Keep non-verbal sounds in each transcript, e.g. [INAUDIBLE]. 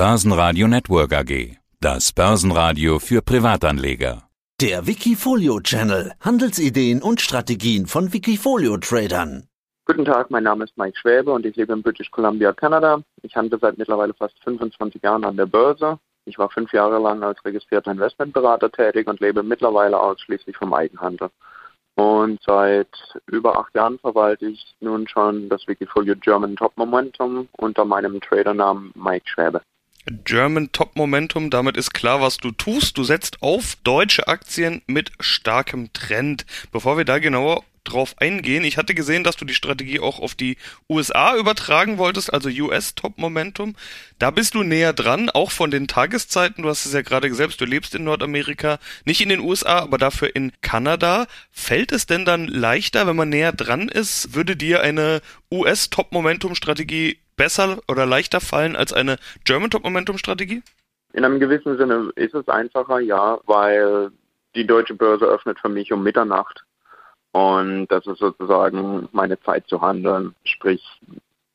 Börsenradio Network AG. Das Börsenradio für Privatanleger. Der Wikifolio Channel. Handelsideen und Strategien von Wikifolio Tradern. Guten Tag, mein Name ist Mike Schwäbe und ich lebe in British Columbia, Kanada. Ich handle seit mittlerweile fast 25 Jahren an der Börse. Ich war fünf Jahre lang als registrierter Investmentberater tätig und lebe mittlerweile ausschließlich vom Eigenhandel. Und seit über acht Jahren verwalte ich nun schon das Wikifolio German Top Momentum unter meinem Tradernamen Mike Schwäbe. German Top Momentum, damit ist klar, was du tust. Du setzt auf deutsche Aktien mit starkem Trend. Bevor wir da genauer drauf eingehen, ich hatte gesehen, dass du die Strategie auch auf die USA übertragen wolltest, also US Top Momentum. Da bist du näher dran, auch von den Tageszeiten. Du hast es ja gerade selbst, du lebst in Nordamerika, nicht in den USA, aber dafür in Kanada. Fällt es denn dann leichter, wenn man näher dran ist? Würde dir eine US Top Momentum Strategie besser oder leichter fallen als eine German Top Momentum Strategie? In einem gewissen Sinne ist es einfacher, ja, weil die deutsche Börse öffnet für mich um Mitternacht. Und das ist sozusagen meine Zeit zu handeln. Sprich,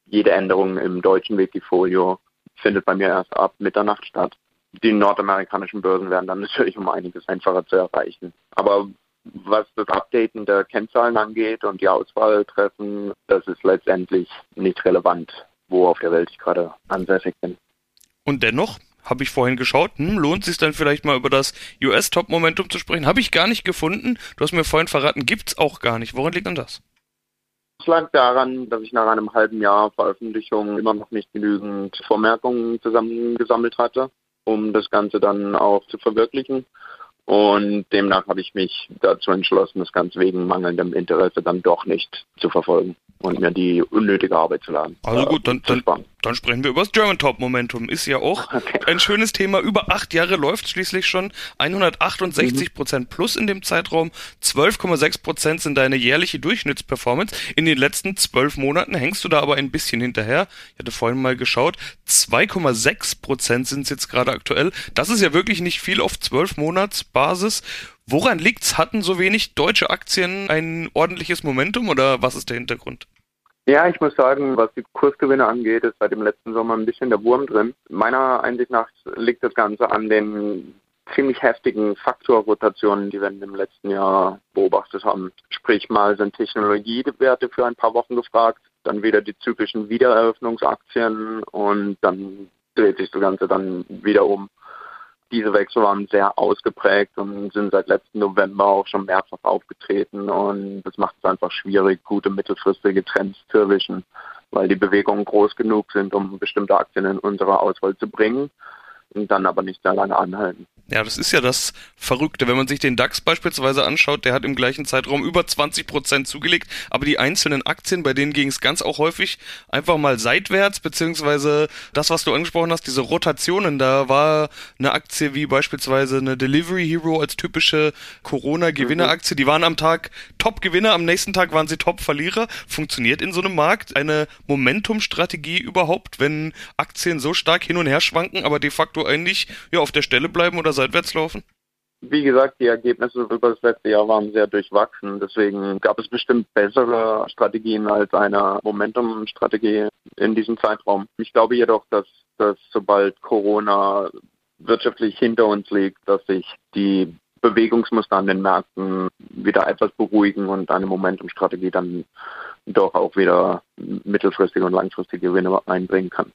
jede Änderung im deutschen Wikifolio findet bei mir erst ab Mitternacht statt. Die nordamerikanischen Börsen werden dann [LAUGHS] natürlich um einiges einfacher zu erreichen. Aber was das Updaten der Kennzahlen angeht und die Auswahl treffen, das ist letztendlich nicht relevant wo auf der Welt ich gerade ansässig bin. Und dennoch habe ich vorhin geschaut, hm, lohnt es sich dann vielleicht mal über das US-Top-Momentum zu sprechen? Habe ich gar nicht gefunden. Du hast mir vorhin verraten, gibt es auch gar nicht. Woran liegt denn das? Es lag daran, dass ich nach einem halben Jahr Veröffentlichung immer noch nicht genügend Vormerkungen zusammengesammelt hatte, um das Ganze dann auch zu verwirklichen. Und demnach habe ich mich dazu entschlossen, das Ganze wegen mangelndem Interesse dann doch nicht zu verfolgen und mir die unnötige Arbeit zu laden. Also gut, dann, dann, dann sprechen wir über das German Top Momentum. Ist ja auch [LAUGHS] okay. ein schönes Thema. Über acht Jahre läuft schließlich schon 168 Prozent plus in dem Zeitraum. 12,6 Prozent sind deine jährliche Durchschnittsperformance. In den letzten zwölf Monaten hängst du da aber ein bisschen hinterher. Ich hatte vorhin mal geschaut. 2,6 Prozent sind es jetzt gerade aktuell. Das ist ja wirklich nicht viel auf zwölf Monatsbasis. Woran liegt's? Hatten so wenig deutsche Aktien ein ordentliches Momentum oder was ist der Hintergrund? Ja, ich muss sagen, was die Kursgewinne angeht, ist seit dem letzten Sommer ein bisschen der Wurm drin. Meiner Einsicht nach liegt das Ganze an den ziemlich heftigen Faktorrotationen, die wir dem letzten Jahr beobachtet haben. Sprich mal sind Technologiewerte für ein paar Wochen gefragt, dann wieder die zyklischen Wiedereröffnungsaktien und dann dreht sich das Ganze dann wieder um. Diese Wechsel waren sehr ausgeprägt und sind seit letzten November auch schon mehrfach aufgetreten und das macht es einfach schwierig, gute mittelfristige Trends zu erwischen, weil die Bewegungen groß genug sind, um bestimmte Aktien in unsere Auswahl zu bringen und dann aber nicht sehr lange anhalten. Ja, das ist ja das Verrückte. Wenn man sich den DAX beispielsweise anschaut, der hat im gleichen Zeitraum über 20 Prozent zugelegt, aber die einzelnen Aktien, bei denen ging es ganz auch häufig einfach mal seitwärts, beziehungsweise das, was du angesprochen hast, diese Rotationen, da war eine Aktie wie beispielsweise eine Delivery Hero als typische Corona-Gewinneraktie, die waren am Tag Top-Gewinner, am nächsten Tag waren sie Top-Verlierer. Funktioniert in so einem Markt eine Momentum-Strategie überhaupt, wenn Aktien so stark hin und her schwanken, aber de facto eigentlich ja auf der Stelle bleiben oder seitwärts laufen? Wie gesagt, die Ergebnisse über das letzte Jahr waren sehr durchwachsen. Deswegen gab es bestimmt bessere Strategien als eine Momentum-Strategie in diesem Zeitraum. Ich glaube jedoch, dass, dass sobald Corona wirtschaftlich hinter uns liegt, dass sich die Bewegungsmuster an den Märkten wieder etwas beruhigen und eine Momentum-Strategie dann doch auch wieder mittelfristige und langfristige Gewinne einbringen kann.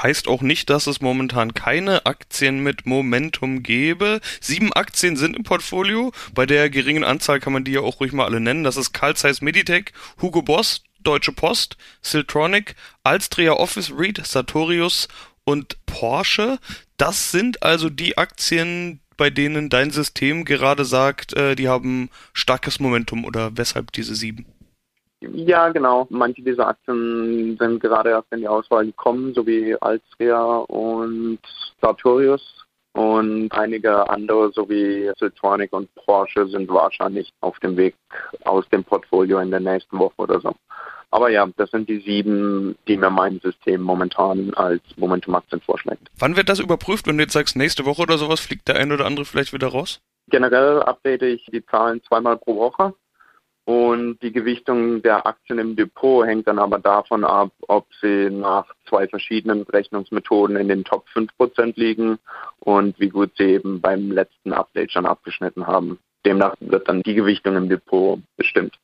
Heißt auch nicht, dass es momentan keine Aktien mit Momentum gäbe. Sieben Aktien sind im Portfolio. Bei der geringen Anzahl kann man die ja auch ruhig mal alle nennen. Das ist Carl Zeiss Meditech, Hugo Boss, Deutsche Post, Siltronic, Alstria Office REIT, Sartorius und Porsche. Das sind also die Aktien, bei denen dein System gerade sagt, äh, die haben starkes Momentum oder weshalb diese sieben? Ja, genau. Manche dieser Aktien sind gerade erst in die Auswahl gekommen, sowie Alstria und Sartorius. Und einige andere, sowie Siltronic und Porsche, sind wahrscheinlich auf dem Weg aus dem Portfolio in der nächsten Woche oder so. Aber ja, das sind die sieben, die mir mein System momentan als Momentum-Aktien vorschlägt. Wann wird das überprüft, wenn du jetzt sagst, nächste Woche oder sowas, fliegt der ein oder andere vielleicht wieder raus? Generell update ich die Zahlen zweimal pro Woche Und die Gewichtung der Aktien im Depot hängt dann aber davon ab, ob sie nach zwei verschiedenen Berechnungsmethoden in den Top 5% liegen und wie gut sie eben beim letzten Update schon abgeschnitten haben. Demnach wird dann die Gewichtung im Depot bestimmt.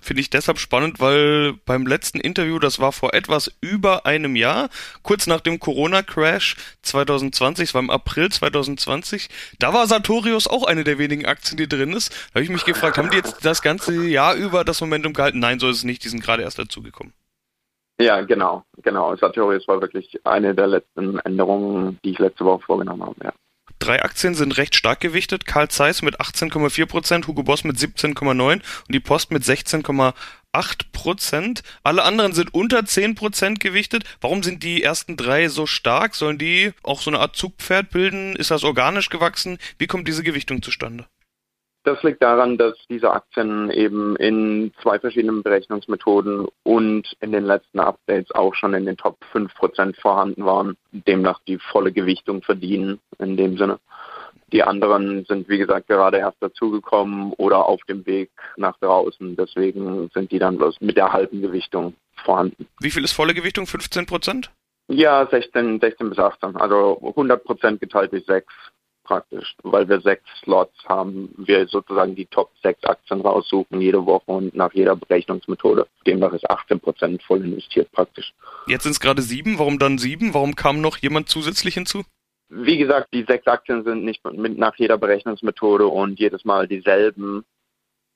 Finde ich deshalb spannend, weil beim letzten Interview, das war vor etwas über einem Jahr, kurz nach dem Corona-Crash 2020, es war im April 2020, da war Sartorius auch eine der wenigen Aktien, die drin ist. Da habe ich mich gefragt, haben die jetzt das ganze Jahr über das Momentum gehalten? Nein, so ist es nicht, die sind gerade erst dazugekommen. Ja, genau, genau. Sartorius war wirklich eine der letzten Änderungen, die ich letzte Woche vorgenommen habe, ja. Drei Aktien sind recht stark gewichtet. Carl Zeiss mit 18,4 Prozent, Hugo Boss mit 17,9 und die Post mit 16,8 Prozent. Alle anderen sind unter 10 Prozent gewichtet. Warum sind die ersten drei so stark? Sollen die auch so eine Art Zugpferd bilden? Ist das organisch gewachsen? Wie kommt diese Gewichtung zustande? Das liegt daran, dass diese Aktien eben in zwei verschiedenen Berechnungsmethoden und in den letzten Updates auch schon in den Top 5% vorhanden waren, demnach die volle Gewichtung verdienen in dem Sinne. Die anderen sind, wie gesagt, gerade erst dazugekommen oder auf dem Weg nach draußen. Deswegen sind die dann bloß mit der halben Gewichtung vorhanden. Wie viel ist volle Gewichtung? 15% Ja, 16, 16 bis 18. Also 100% geteilt durch 6 praktisch, weil wir sechs Slots haben, wir sozusagen die Top 6 Aktien raussuchen jede Woche und nach jeder Berechnungsmethode. Demnach ist 18 Prozent voll investiert praktisch. Jetzt sind es gerade sieben. Warum dann sieben? Warum kam noch jemand zusätzlich hinzu? Wie gesagt, die sechs Aktien sind nicht mit nach jeder Berechnungsmethode und jedes Mal dieselben.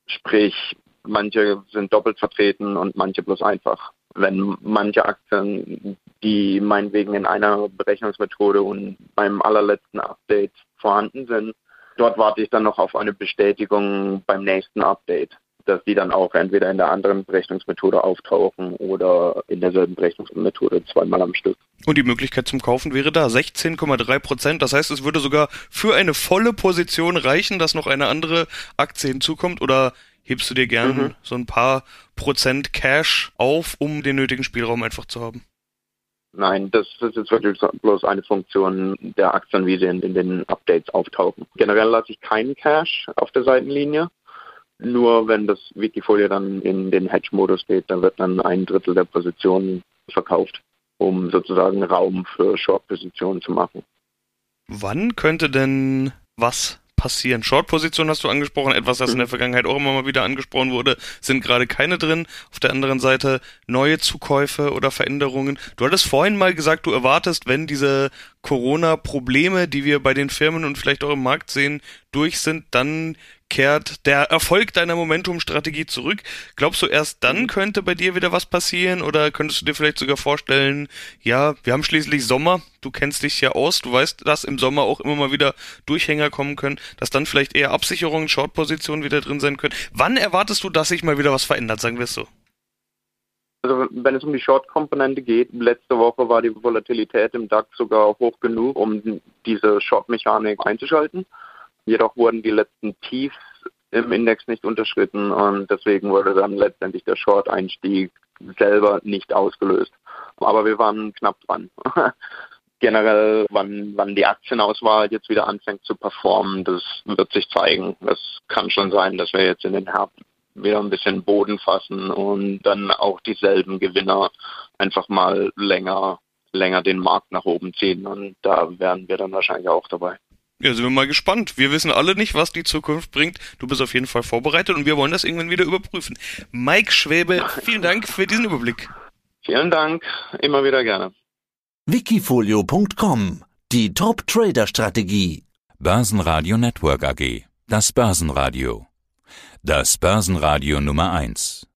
Sprich, manche sind doppelt vertreten und manche bloß einfach. Wenn manche Aktien, die meinetwegen in einer Berechnungsmethode und beim allerletzten Update vorhanden sind. Dort warte ich dann noch auf eine Bestätigung beim nächsten Update, dass die dann auch entweder in der anderen Berechnungsmethode auftauchen oder in derselben Berechnungsmethode zweimal am Stück. Und die Möglichkeit zum Kaufen wäre da 16,3 Prozent. Das heißt, es würde sogar für eine volle Position reichen, dass noch eine andere Aktie hinzukommt oder hebst du dir gern mhm. so ein paar Prozent Cash auf, um den nötigen Spielraum einfach zu haben? Nein, das ist jetzt wirklich bloß eine Funktion der Aktien, wie sie in, in den Updates auftauchen. Generell lasse ich keinen Cash auf der Seitenlinie. Nur wenn das Wikifolio dann in den Hedge-Modus geht, dann wird dann ein Drittel der Positionen verkauft, um sozusagen Raum für Short-Positionen zu machen. Wann könnte denn was passieren. Short-Position hast du angesprochen, etwas, das in der mhm. Vergangenheit auch immer mal wieder angesprochen wurde, sind gerade keine drin. Auf der anderen Seite neue Zukäufe oder Veränderungen. Du hattest vorhin mal gesagt, du erwartest, wenn diese Corona-Probleme, die wir bei den Firmen und vielleicht auch im Markt sehen, durch sind, dann kehrt der Erfolg deiner Momentum-Strategie zurück. Glaubst du, erst dann mhm. könnte bei dir wieder was passieren oder könntest du dir vielleicht sogar vorstellen, ja, wir haben schließlich Sommer, du kennst dich ja aus, du weißt, dass im Sommer auch immer mal wieder Durchhänger kommen können, dass dann vielleicht eher Absicherungen, Short-Positionen wieder drin sein können. Wann erwartest du, dass sich mal wieder was verändert, sagen wir es so? Also wenn es um die Short-Komponente geht, letzte Woche war die Volatilität im DAX sogar hoch genug, um diese Short-Mechanik einzuschalten. Jedoch wurden die letzten Tiefs im Index nicht unterschritten und deswegen wurde dann letztendlich der Short-Einstieg selber nicht ausgelöst. Aber wir waren knapp dran. [LAUGHS] Generell, wann, wann die Aktienauswahl jetzt wieder anfängt zu performen, das wird sich zeigen. Das kann schon sein, dass wir jetzt in den Herbst wieder ein bisschen Boden fassen und dann auch dieselben Gewinner einfach mal länger, länger den Markt nach oben ziehen. Und da wären wir dann wahrscheinlich auch dabei. Ja, sind wir mal gespannt. Wir wissen alle nicht, was die Zukunft bringt. Du bist auf jeden Fall vorbereitet und wir wollen das irgendwann wieder überprüfen. Mike Schwäbe, vielen Dank für diesen Überblick. Vielen Dank, immer wieder gerne. Wikifolio.com Die Top Trader Strategie. Börsenradio Network AG. Das Börsenradio. Das Börsenradio Nummer 1.